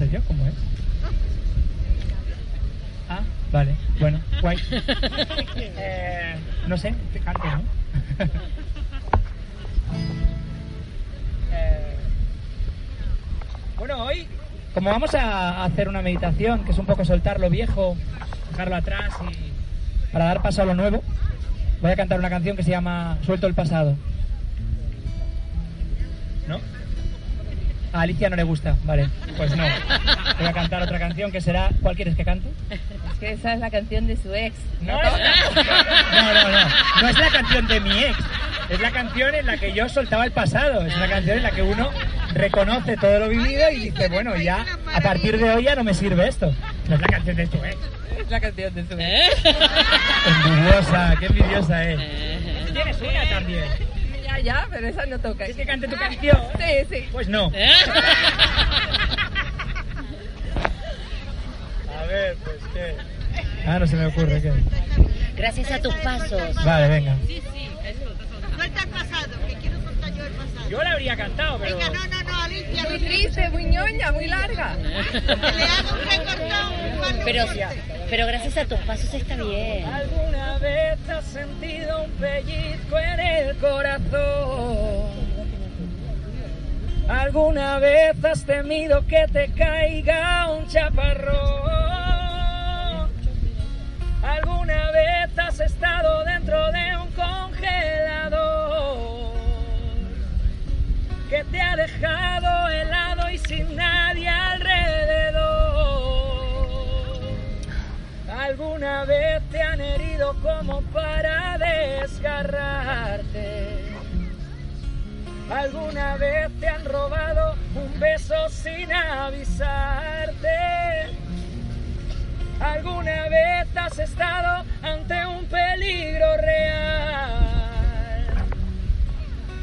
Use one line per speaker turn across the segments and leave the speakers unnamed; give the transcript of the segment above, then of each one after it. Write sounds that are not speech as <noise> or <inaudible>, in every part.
El sello, ¿cómo es? <laughs> Ah, vale, bueno, guay. <laughs> Eh, no sé, te canto, ¿no? <laughs> Eh, bueno, hoy, como vamos a hacer una meditación, que es un poco soltar lo viejo, dejarlo atrás y para dar paso a lo nuevo, voy a cantar una canción que se llama Suelto el pasado. ¿No? A Alicia no le gusta, vale, pues no. Voy a cantar otra canción que será. ¿Cuál quieres que cante?
Es que esa es la canción de su ex.
No, no, no, no, no es la canción de mi ex. Es la canción en la que yo soltaba el pasado. Es una canción en la que uno reconoce todo lo vivido y dice, bueno, ya a partir de hoy ya no me sirve esto. No es la canción de tu ex.
Es la canción de su ex.
Envidiosa, qué envidiosa es. Tienes una también.
Ya, ya, pero esa no toca.
¿Quieres que cante tu canción?
Sí, sí.
Pues no. <laughs> A ver, pues qué. Ah, no se me ocurre qué.
Gracias a tus pasos.
Vale, venga.
Suelta el pasado, que quiero contar yo el pasado.
Yo la habría cantado, pero.
Venga, no, no, no, Alicia,
Muy triste, muy ñoña, muy larga.
que le hago un recortón. un
Pero, pero gracias a tus pasos está bien.
¿Alguna vez has sentido un pellizco en el corazón? ¿Alguna vez has temido que te caiga un chaparrón? ¿Alguna vez te han herido como para desgarrarte? ¿Alguna vez te han robado un beso sin avisarte? ¿Alguna vez has estado ante un peligro real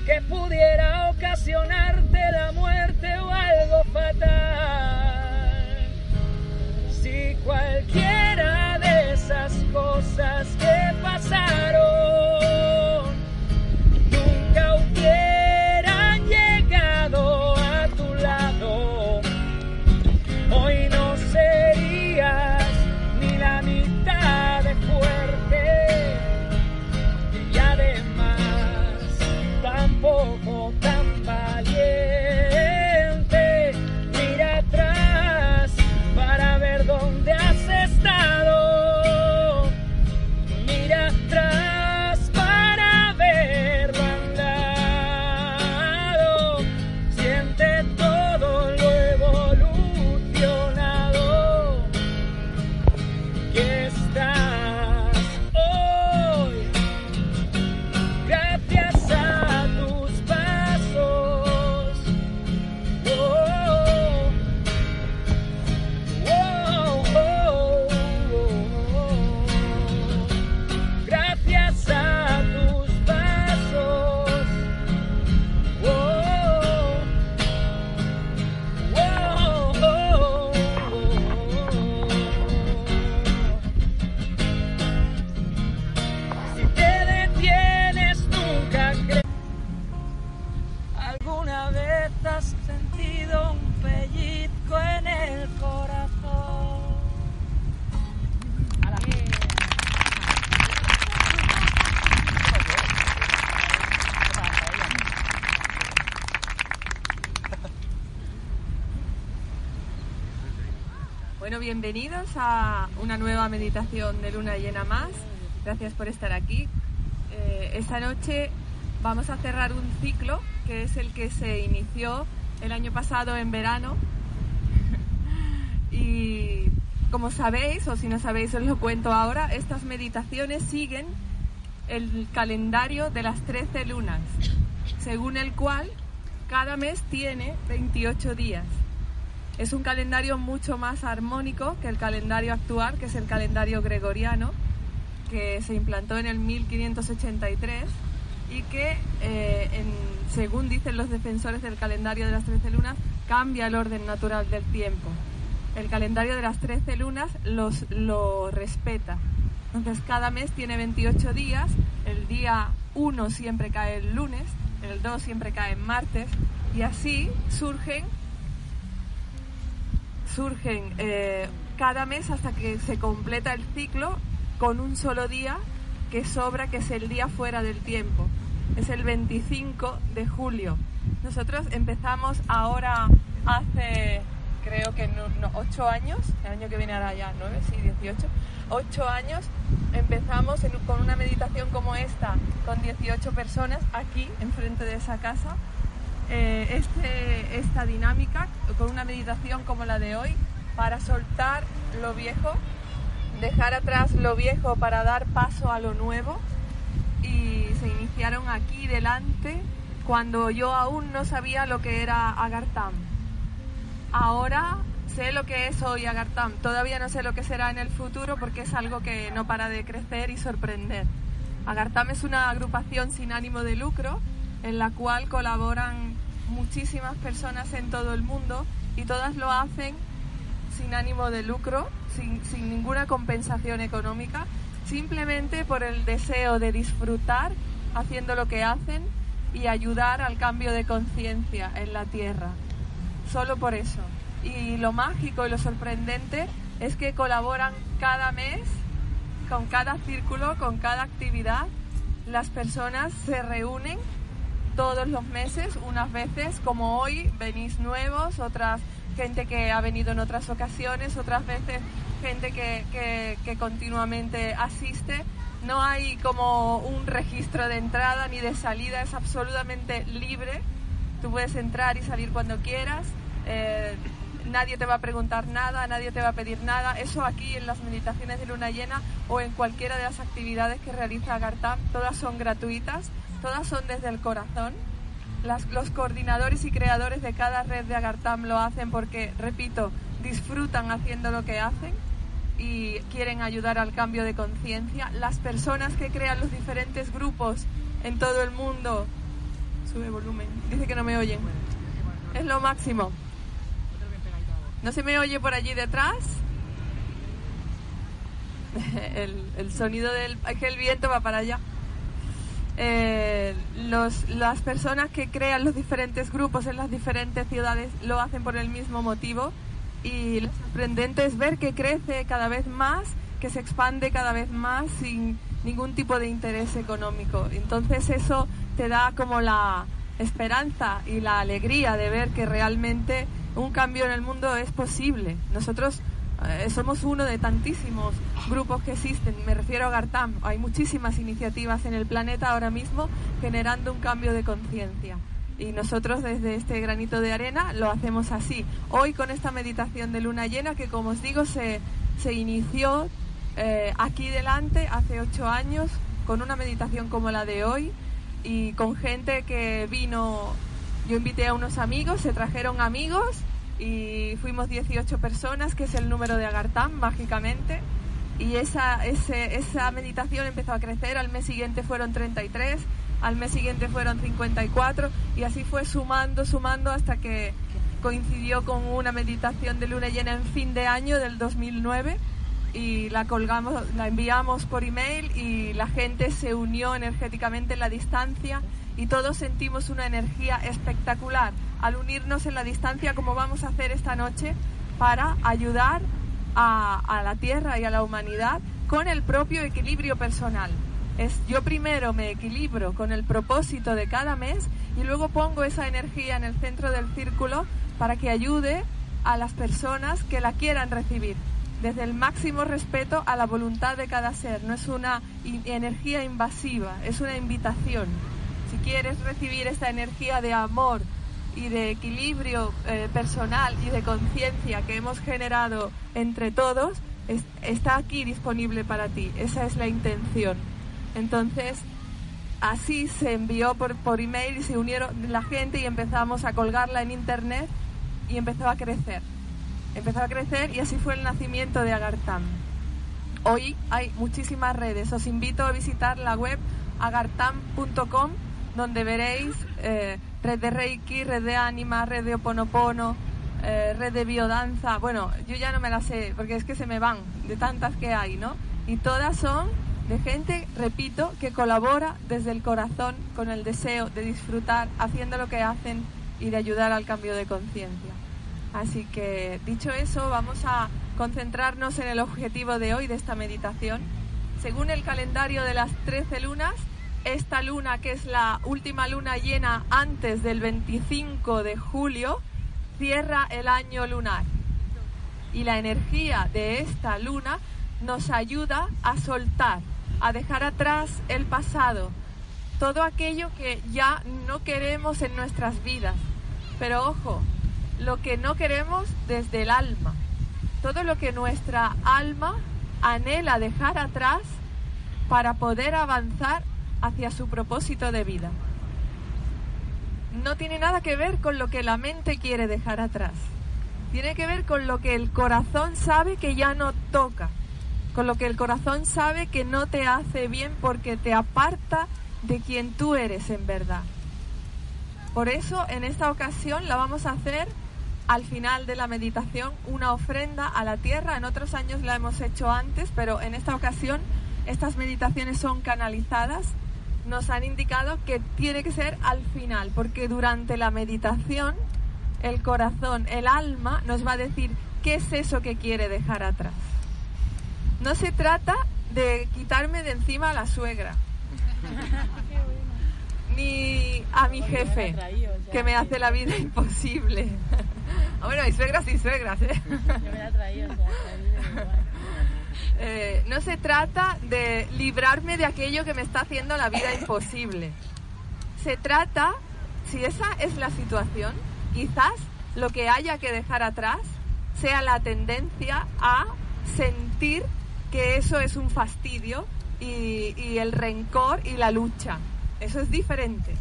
que pudiera ocasionarte
Bueno, bienvenidos a una nueva meditación de luna llena más. Gracias por estar aquí. Eh, esta noche vamos a cerrar un ciclo que es el que se inició el año pasado en verano. <laughs> y como sabéis, o si no sabéis os lo cuento ahora, estas meditaciones siguen el calendario de las 13 lunas, según el cual cada mes tiene 28 días. Es un calendario mucho más armónico que el calendario actual, que es el calendario gregoriano, que se implantó en el 1583 y que, eh, según dicen los defensores del calendario de las 13 lunas, cambia el orden natural del tiempo. El calendario de las 13 lunas lo respeta. Entonces cada mes tiene 28 días, el día 1 siempre cae el lunes, el 2 siempre cae en martes y así surgen surgen eh, cada mes hasta que se completa el ciclo con un solo día que sobra, que es el día fuera del tiempo. Es el 25 de julio. Nosotros empezamos ahora hace, creo que no, no, 8 años, el año que viene ahora ya 9, sí, 18, 8 años empezamos en- con una meditación como esta, con 18 personas aquí, enfrente de esa casa eh, este, esta dinámica con una meditación como la de hoy para soltar lo viejo, dejar atrás lo viejo para dar paso a lo nuevo y se iniciaron aquí delante cuando yo aún no sabía lo que era Agartam. Ahora sé lo que es hoy Agartam, todavía no sé lo que será en el futuro porque es algo que no para de crecer y sorprender. Agartam es una agrupación sin ánimo de lucro en la cual colaboran muchísimas personas en todo el mundo y todas lo hacen sin ánimo de lucro, sin, sin ninguna compensación económica, simplemente por el deseo de disfrutar haciendo lo que hacen y ayudar al cambio de conciencia en la Tierra. Solo por eso. Y lo mágico y lo sorprendente es que colaboran cada mes con cada círculo, con cada actividad. Las personas se reúnen todos los meses, unas veces como hoy venís nuevos, otras gente que ha venido en otras ocasiones, otras veces gente que, que, que continuamente asiste. No hay como un registro de entrada ni de salida, es absolutamente libre. Tú puedes entrar y salir cuando quieras. eh, nadie te va a preguntar nada, nadie te va a pedir nada. Eso aquí en las meditaciones de luna llena o en cualquiera de las actividades que realiza Agartam, todas son gratuitas, todas son desde el corazón. Las- los coordinadores y creadores de cada red de Agartam lo hacen porque, repito, disfrutan haciendo lo que hacen y quieren ayudar al cambio de conciencia. Las personas que crean los diferentes grupos en todo el mundo, sube volumen, dice que no me oyen, es lo máximo. ¿No se me oye por allí detrás? <laughs> El, el sonido del... Es que el viento va para allá. Eh, los, las personas que crean los diferentes grupos en las diferentes ciudades lo hacen por el mismo motivo y lo sorprendente es ver que crece cada vez más, que se expande cada vez más sin ningún tipo de interés económico. Entonces eso te da como la esperanza y la alegría de ver que realmente un cambio en el mundo es posible. Nosotros eh, somos uno de tantísimos grupos que existen, me refiero a Gartam. Hay muchísimas iniciativas en el planeta ahora mismo generando un cambio de conciencia. Y nosotros desde este granito de arena lo hacemos así. Hoy con esta meditación de luna llena que como os digo se, se inició eh, aquí delante hace ocho años con una meditación como la de hoy y con gente que vino, yo invité a unos amigos, se trajeron amigos y fuimos 18 personas, que es el número de Agartam, mágicamente. Y esa, ese- esa meditación empezó a crecer, al mes siguiente fueron 33, al mes siguiente fueron 54 y así fue sumando, sumando hasta que coincidió con una meditación de luna llena en fin de año del 2009 y la colgamos, la enviamos por email y la gente se unió energéticamente en la distancia y todos sentimos una energía espectacular al unirnos en la distancia como vamos a hacer esta noche para ayudar a, la Tierra y a la humanidad con el propio equilibrio personal. Es, yo primero me equilibro con el propósito de cada mes y luego pongo esa energía en el centro del círculo para que ayude a las personas que la quieran recibir, desde el máximo respeto a la voluntad de cada ser. No es una energía invasiva, es una invitación. Quieres recibir esta energía de amor y de equilibrio eh, personal y de conciencia que hemos generado entre todos, es- está aquí disponible para ti. Esa es la intención. Entonces, así se envió por, por email y se unieron la gente y empezamos a colgarla en internet y empezó a crecer. Empezó a crecer y así fue el nacimiento de Agartam. Hoy hay muchísimas redes. Os invito a visitar la web agartam.com donde veréis eh, red de Reiki, red de Anima, red de Oponopono, eh, red de biodanza. Bueno, yo ya no me las sé porque es que se me van de tantas que hay, ¿no? Y todas son de gente, repito, que colabora desde el corazón con el deseo de disfrutar haciendo lo que hacen y de ayudar al cambio de conciencia. Así que, dicho eso, vamos a concentrarnos en el objetivo de hoy de esta meditación. Según el calendario de las 13 lunas, esta luna, que es la última luna llena antes del 25 de julio, cierra el año lunar. Y la energía de esta luna nos ayuda a soltar, a dejar atrás el pasado, todo aquello que ya no queremos en nuestras vidas. Pero ojo, lo que no queremos desde el alma, todo lo que nuestra alma anhela dejar atrás para poder avanzar hacia su propósito de vida. No tiene nada que ver con lo que la mente quiere dejar atrás. Tiene que ver con lo que el corazón sabe que ya no toca, con lo que el corazón sabe que no te hace bien porque te aparta de quien tú eres en verdad. Por eso en esta ocasión la vamos a hacer al final de la meditación una ofrenda a la tierra. En otros años la hemos hecho antes, pero en esta ocasión estas meditaciones son canalizadas. Nos han indicado que tiene que ser al final, porque durante la meditación el corazón, el alma nos va a decir qué es eso que quiere dejar atrás. No se trata de quitarme de encima a la suegra, ni a mi jefe, que me hace la vida imposible. <laughs> Ah, bueno, hay suegras y suegras, ¿eh? Eh, no se trata de librarme de aquello que me está haciendo la vida imposible. Se trata, si esa es la situación, quizás lo que haya que dejar atrás sea la tendencia a sentir que eso es un fastidio y, y el rencor y la lucha. Eso es diferente.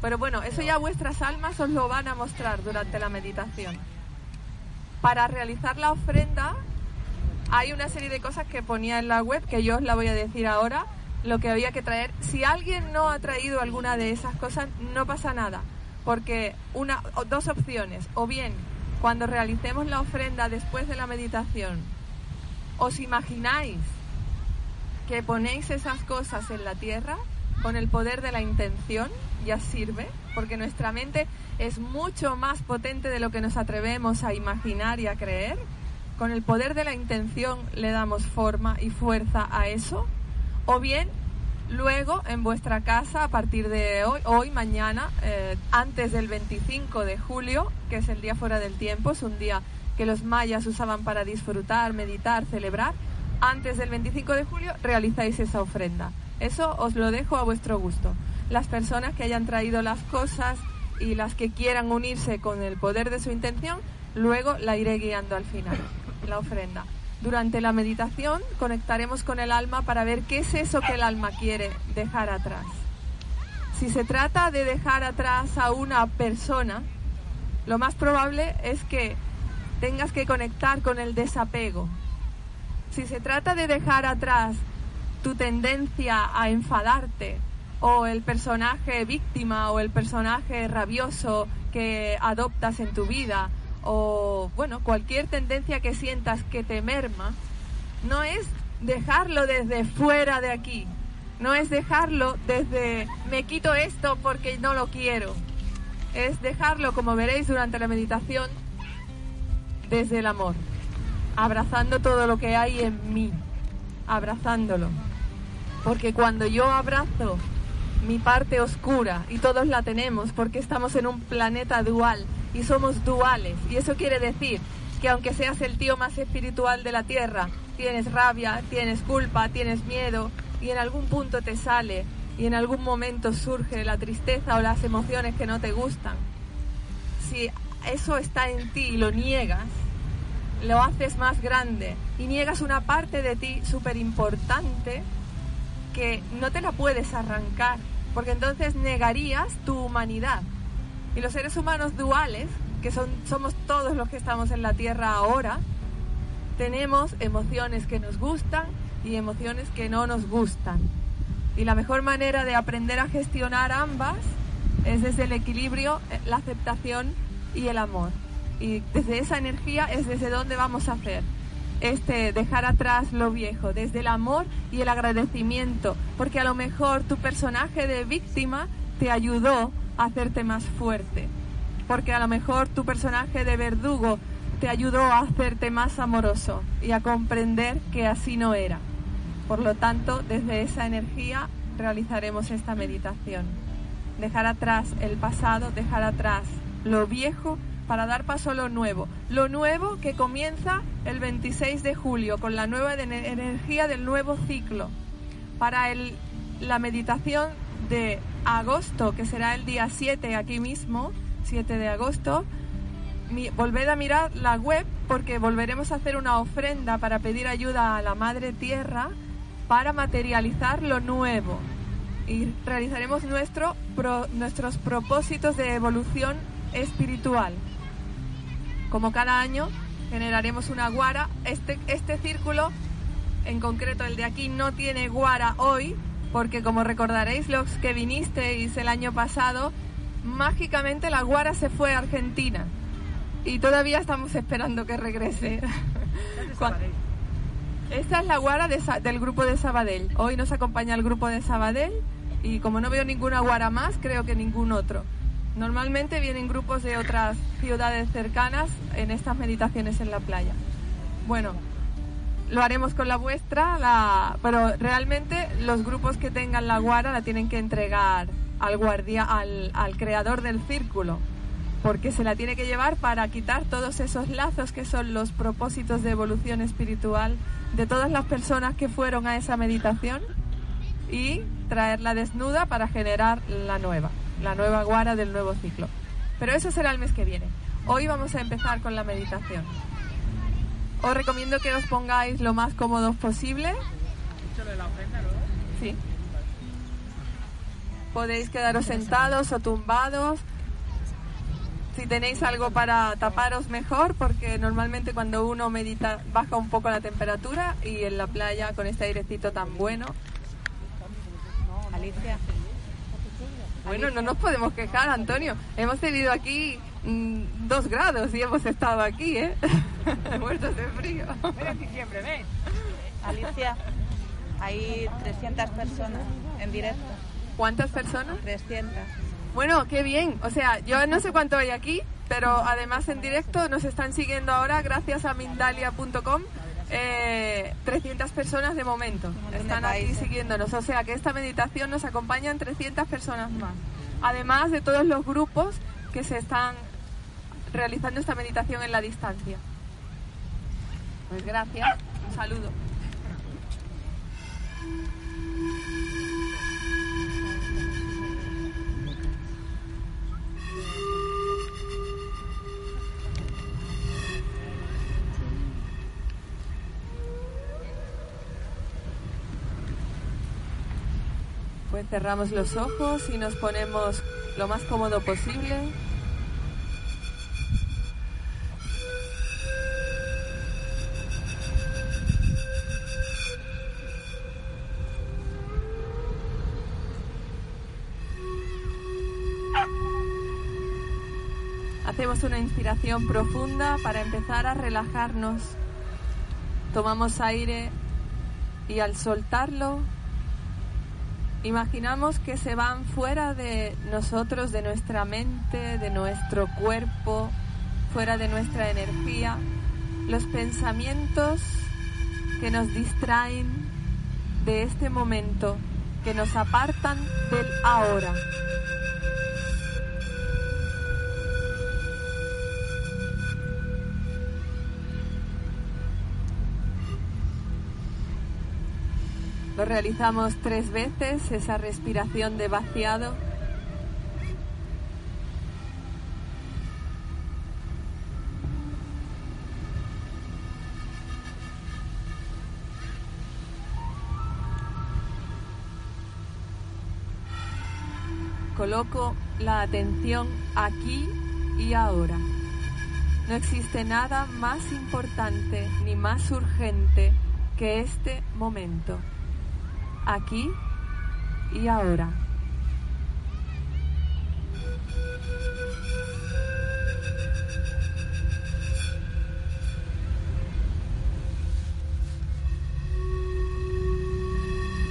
Pero bueno, eso ya vuestras almas os lo van a mostrar durante la meditación. Para realizar la ofrenda hay una serie de cosas que ponía en la web que yo os la voy a decir ahora, lo que había que traer. Si alguien no ha traído alguna de esas cosas, no pasa nada, porque una dos opciones, o bien cuando realicemos la ofrenda después de la meditación, os imagináis que ponéis esas cosas en la tierra con el poder de la intención, ya sirve, porque nuestra mente es mucho más potente de lo que nos atrevemos a imaginar y a creer. Con el poder de la intención le damos forma y fuerza a eso. O bien, luego en vuestra casa, a partir de hoy, hoy mañana, eh, antes del 25 de julio, que es el día fuera del tiempo, es un día que los mayas usaban para disfrutar, meditar, celebrar, antes del 25 de julio realizáis esa ofrenda. Eso os lo dejo a vuestro gusto. Las personas que hayan traído las cosas y las que quieran unirse con el poder de su intención, luego la iré guiando al final, la ofrenda. Durante la meditación conectaremos con el alma para ver qué es eso que el alma quiere dejar atrás. Si se trata de dejar atrás a una persona, lo más probable es que tengas que conectar con el desapego. Si se trata de dejar atrás tu tendencia a enfadarte o el personaje víctima o el personaje rabioso que adoptas en tu vida o bueno, cualquier tendencia que sientas que te merma, no es dejarlo desde fuera de aquí, no es dejarlo desde me quito esto porque no lo quiero, es dejarlo como veréis durante la meditación desde el amor, abrazando todo lo que hay en mí, abrazándolo. Porque cuando yo abrazo mi parte oscura, y todos la tenemos porque estamos en un planeta dual y somos duales, y eso quiere decir que aunque seas el tío más espiritual de la tierra, tienes rabia, tienes culpa, tienes miedo y en algún punto te sale y en algún momento surge la tristeza o las emociones que no te gustan. Si eso está en ti y lo niegas, lo haces más grande y niegas una parte de ti súper importante que no te la puedes arrancar, porque entonces negarías tu humanidad. Y los seres humanos duales, que son, somos todos los que estamos en la Tierra ahora, tenemos emociones que nos gustan y emociones que no nos gustan. Y la mejor manera de aprender a gestionar ambas es desde el equilibrio, la aceptación y el amor. Y desde esa energía es desde donde vamos a hacer este dejar atrás lo viejo, desde el amor y el agradecimiento, porque a lo mejor tu personaje de víctima te ayudó hacerte más fuerte, porque a lo mejor tu personaje de verdugo te ayudó a hacerte más amoroso y a comprender que así no era. Por lo tanto, desde esa energía realizaremos esta meditación. Dejar atrás el pasado, dejar atrás lo viejo para dar paso a lo nuevo. Lo nuevo que comienza el 26 de julio con la nueva energía del nuevo ciclo. Para el, la meditación de agosto, que será el día 7 aquí mismo, 7 de agosto, volved a mirar la web porque volveremos a hacer una ofrenda para pedir ayuda a la Madre Tierra para materializar lo nuevo y realizaremos nuestro, nuestros propósitos de evolución espiritual. Como cada año generaremos una guara. Este, este círculo, en concreto el de aquí, no tiene guara hoy, porque como recordaréis los que vinisteis el año pasado, mágicamente la guara se fue a Argentina y todavía estamos esperando que regrese. <laughs> Esta es la guara del grupo de Sabadell. Hoy nos acompaña el grupo de Sabadell y como no veo ninguna guara más, creo que ningún otro. Normalmente vienen grupos de otras ciudades cercanas en estas meditaciones en la playa. Bueno, lo haremos con la vuestra, la... pero realmente los grupos que tengan la guara la tienen que entregar al guardia, al, al creador del círculo, porque se la tiene que llevar para quitar todos esos lazos que son los propósitos de evolución espiritual de todas las personas que fueron a esa meditación y traerla desnuda para generar la nueva la nueva guara del nuevo ciclo. Pero eso será el mes que viene. Hoy vamos a empezar con la meditación. Os recomiendo que os pongáis lo más cómodos posible. Sí. Podéis quedaros sentados o tumbados. Si tenéis algo para taparos mejor, porque normalmente cuando uno medita baja un poco la temperatura y en la playa con este airecito tan bueno. Alicia. Bueno, no nos podemos quejar, Antonio. Hemos tenido aquí mm, dos grados y hemos estado aquí, ¿eh? <laughs> Muertos de frío.
en diciembre, ¿ves?
Alicia, hay 300 personas en directo.
¿Cuántas personas?
300.
Bueno, qué bien. O sea, yo no sé cuánto hay aquí, pero además en directo nos están siguiendo ahora gracias a Mindalia.com eh, 300 personas de momento están aquí siguiéndonos. O sea que esta meditación nos acompañan 300 personas más. Además de todos los grupos que se están realizando esta meditación en la distancia. Pues gracias. Un saludo. Pues cerramos los ojos y nos ponemos lo más cómodo posible. Hacemos una inspiración profunda para empezar a relajarnos. Tomamos aire y al soltarlo Imaginamos que se van fuera de nosotros, de nuestra mente, de nuestro cuerpo, fuera de nuestra energía, los pensamientos que nos distraen de este momento, que nos apartan del ahora. Lo realizamos tres veces, esa respiración de vaciado. Coloco la atención aquí y ahora. No existe nada más importante ni más urgente que este momento. Aquí y ahora.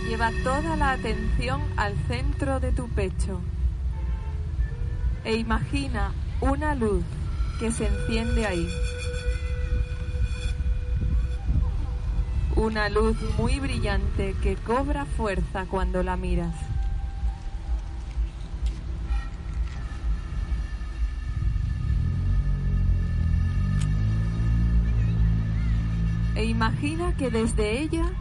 Lleva toda la atención al centro de tu pecho e imagina una luz que se enciende ahí. Una luz muy brillante que cobra fuerza cuando la miras. E imagina que desde ella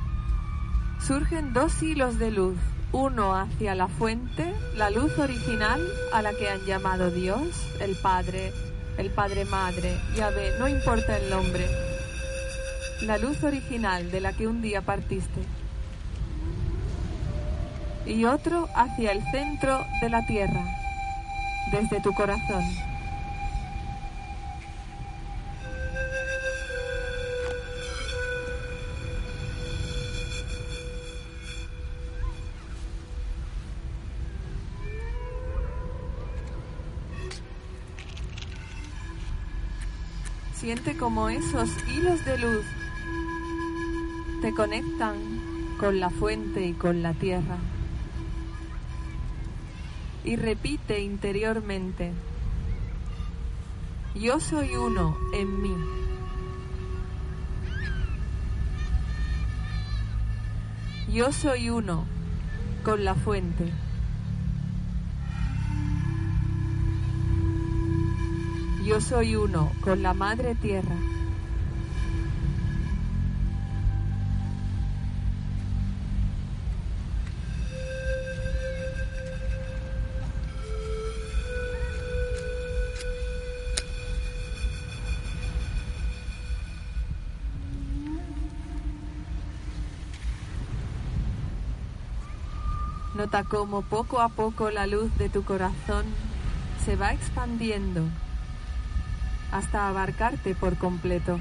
surgen dos hilos de luz, uno hacia la fuente, la luz original a la que han llamado Dios, el Padre, el Padre Madre, Yahvé, no importa el nombre, la luz original de la que un día partiste. Y otro hacia el centro de la tierra, desde tu corazón. Siente como esos hilos de luz te conectan con la fuente y con la tierra. Y repite interiormente, yo soy uno en mí. Yo soy uno con la fuente. Yo soy uno con la Madre Tierra. Nota cómo poco a poco la luz de tu corazón se va expandiendo hasta abarcarte por completo.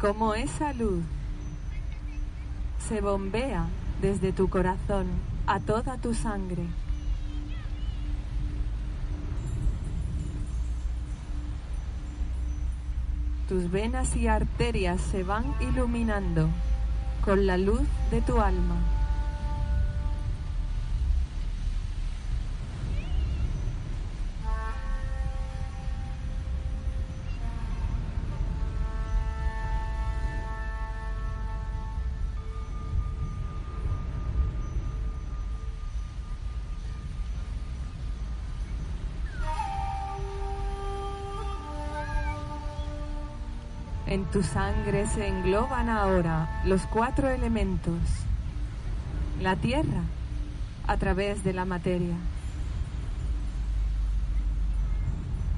Como esa luz se bombea desde tu corazón a toda tu sangre. Tus venas y arterias se van iluminando con la luz de tu alma. Tu sangre se engloban ahora los cuatro elementos. La tierra a través de la materia.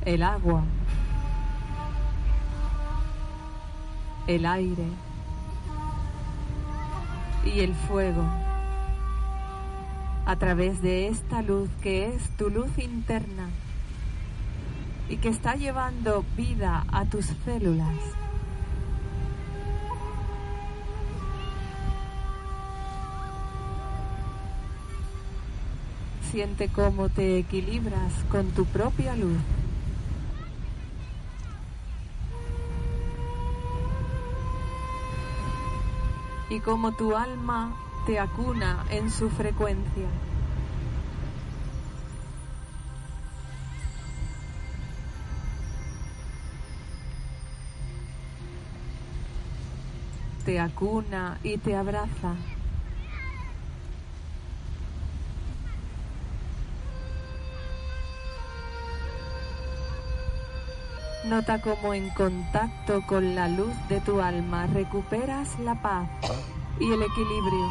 El agua. El aire. Y el fuego. A través de esta luz que es tu luz interna y que está llevando vida a tus células. siente cómo te equilibras con tu propia luz. Y cómo tu alma te acuna en su frecuencia. Te acuna y te abraza. Nota cómo en contacto con la luz de tu alma recuperas la paz y el equilibrio.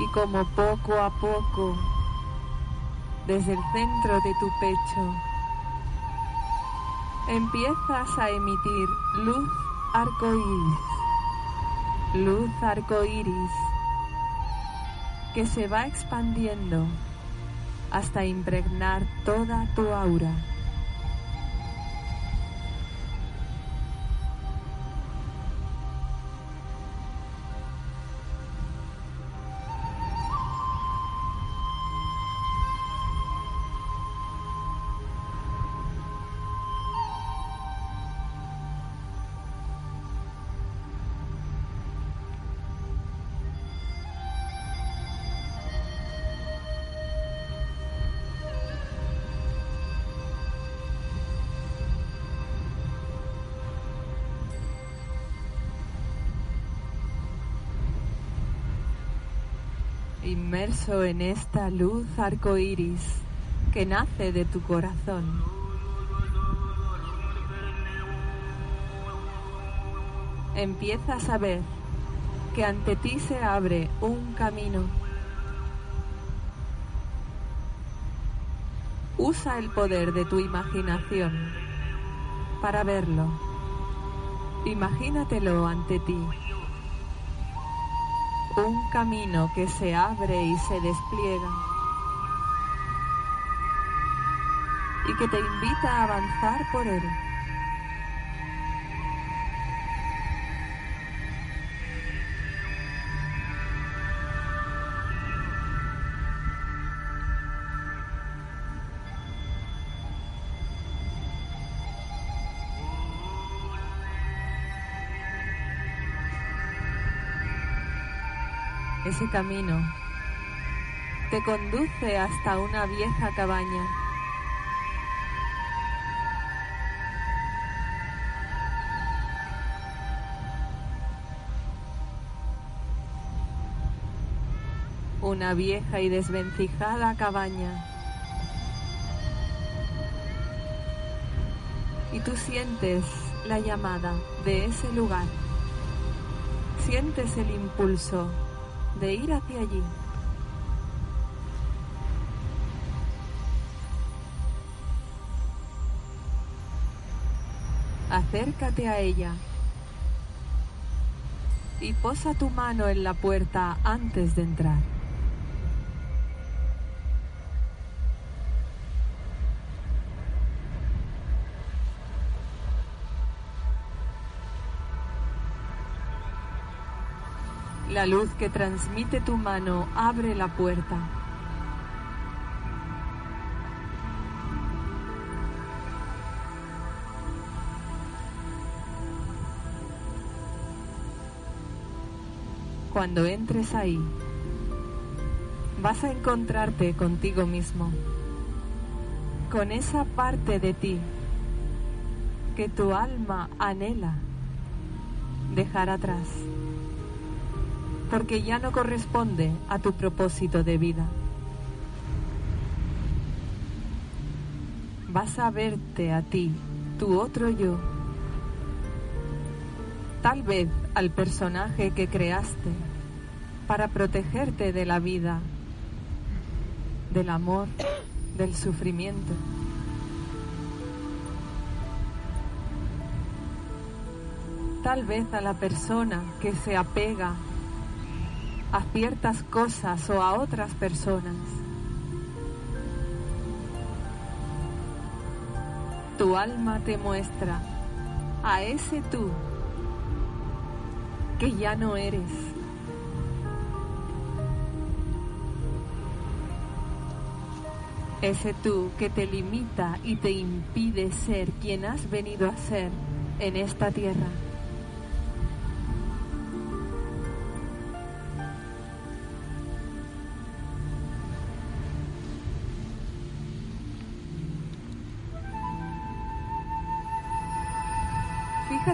Y como poco a poco desde el centro de tu pecho. Empiezas a emitir luz arcoíris, luz arcoíris que se va expandiendo hasta impregnar toda tu aura. Inmerso en esta luz arcoíris que nace de tu corazón. Empiezas a ver que ante ti se abre un camino. Usa el poder de tu imaginación para verlo. Imagínatelo ante ti un camino que se abre y se despliega y que te invita a avanzar por él. Ese camino te conduce hasta una vieja cabaña. Una vieja y desvencijada cabaña. Y tú sientes la llamada de ese lugar. Sientes el impulso de ir hacia allí. Acércate a ella y posa tu mano en la puerta antes de entrar. La luz que transmite tu mano abre la puerta. Cuando entres ahí, vas a encontrarte contigo mismo, con esa parte de ti que tu alma anhela dejar atrás porque ya no corresponde a tu propósito de vida. Vas a verte a ti, tu otro yo, tal vez al personaje que creaste para protegerte de la vida, del amor, del sufrimiento. Tal vez a la persona que se apega a ciertas cosas o a otras personas. Tu alma te muestra a ese tú que ya no eres. Ese tú que te limita y te impide ser quien has venido a ser en esta tierra.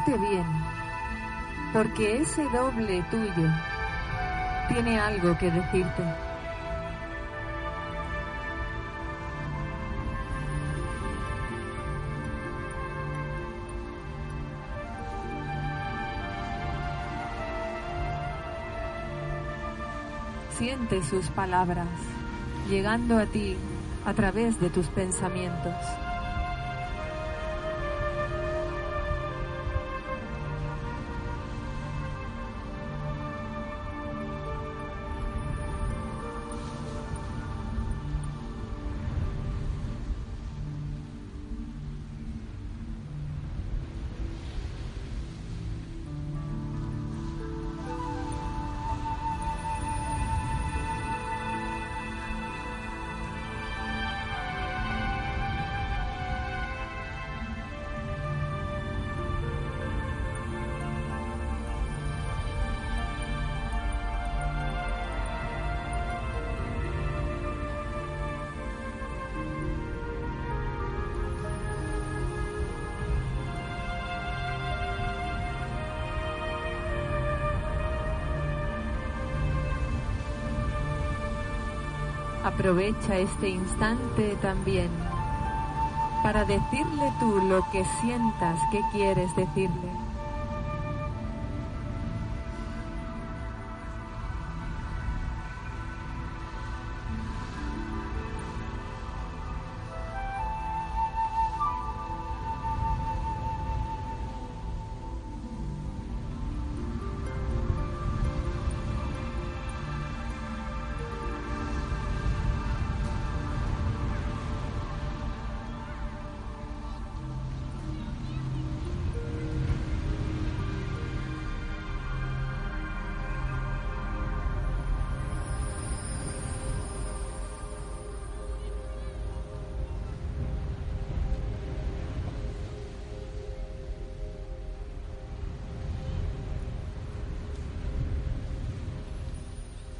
Fíjate bien, porque ese doble tuyo tiene algo que decirte. Siente sus palabras llegando a ti a través de tus pensamientos. Aprovecha este instante también para decirle tú lo que sientas que quieres decirle.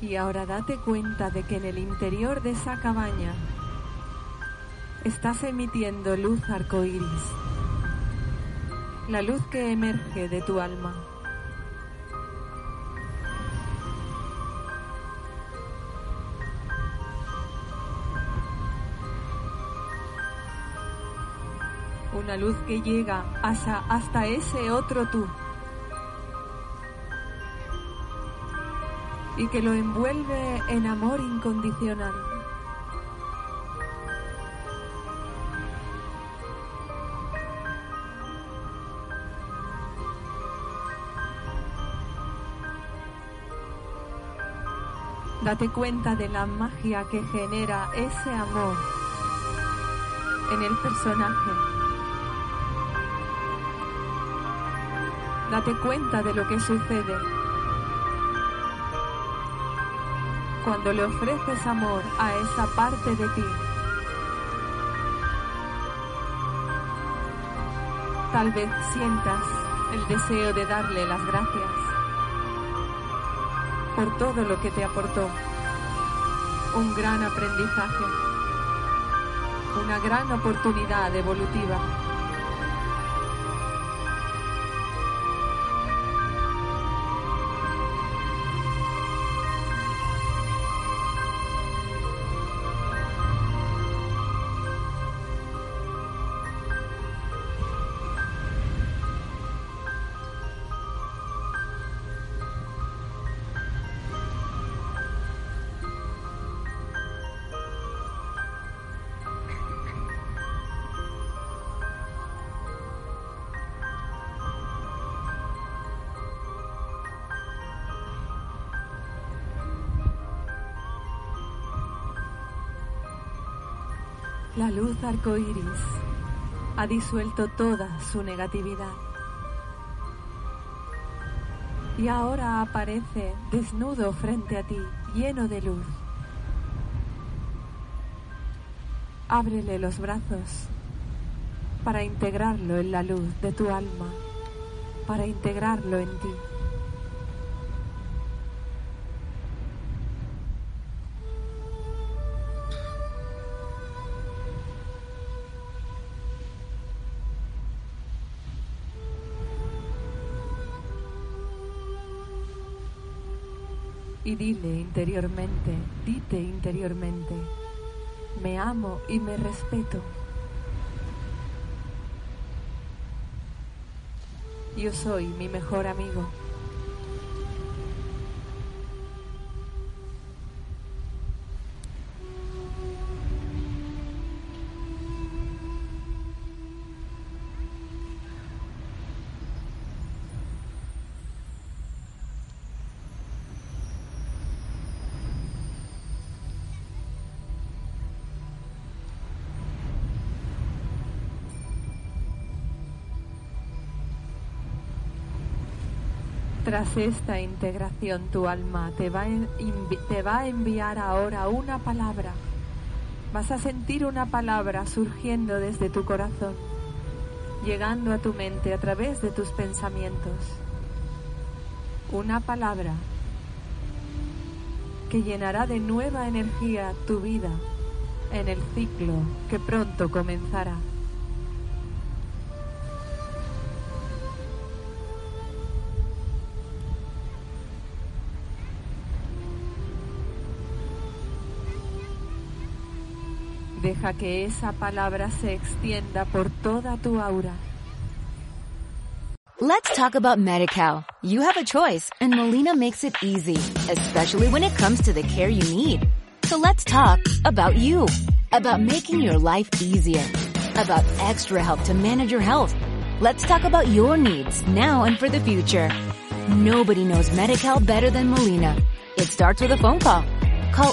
Y ahora date cuenta de que en el interior de esa cabaña estás emitiendo luz arcoíris, la luz que emerge de tu alma. Una luz que llega hasta, hasta ese otro tú. Y que lo envuelve en amor incondicional. Date cuenta de la magia que genera ese amor en el personaje. Date cuenta de lo que sucede cuando le ofreces amor a esa parte de ti. Tal vez sientas el deseo de darle las gracias por todo lo que te aportó. Un gran aprendizaje, una gran oportunidad evolutiva. Luz arcoíris ha disuelto toda su negatividad. Y ahora aparece desnudo frente a ti, lleno de luz. Ábrele los brazos para integrarlo en la luz de tu alma. para integrarlo en ti. Y dile interiormente, dite interiormente, me amo y me respeto. Yo soy mi mejor amigo. Tras esta integración tu alma te va, te va a enviar ahora una palabra. Vas a sentir una palabra surgiendo desde tu corazón, llegando a tu mente a través de tus pensamientos. Una palabra que llenará de nueva energía tu vida en el ciclo que pronto comenzará. Deja que esa palabra se extienda por toda tu aura.
Let's talk about MediCal. You have a choice and Molina makes it easy, especially when it comes to the care you need. So let's talk about you, about making your life easier, about extra help to manage your health. Let's talk about your needs now and for the future. Nobody knows MediCal better than Molina. It starts with a phone call. Call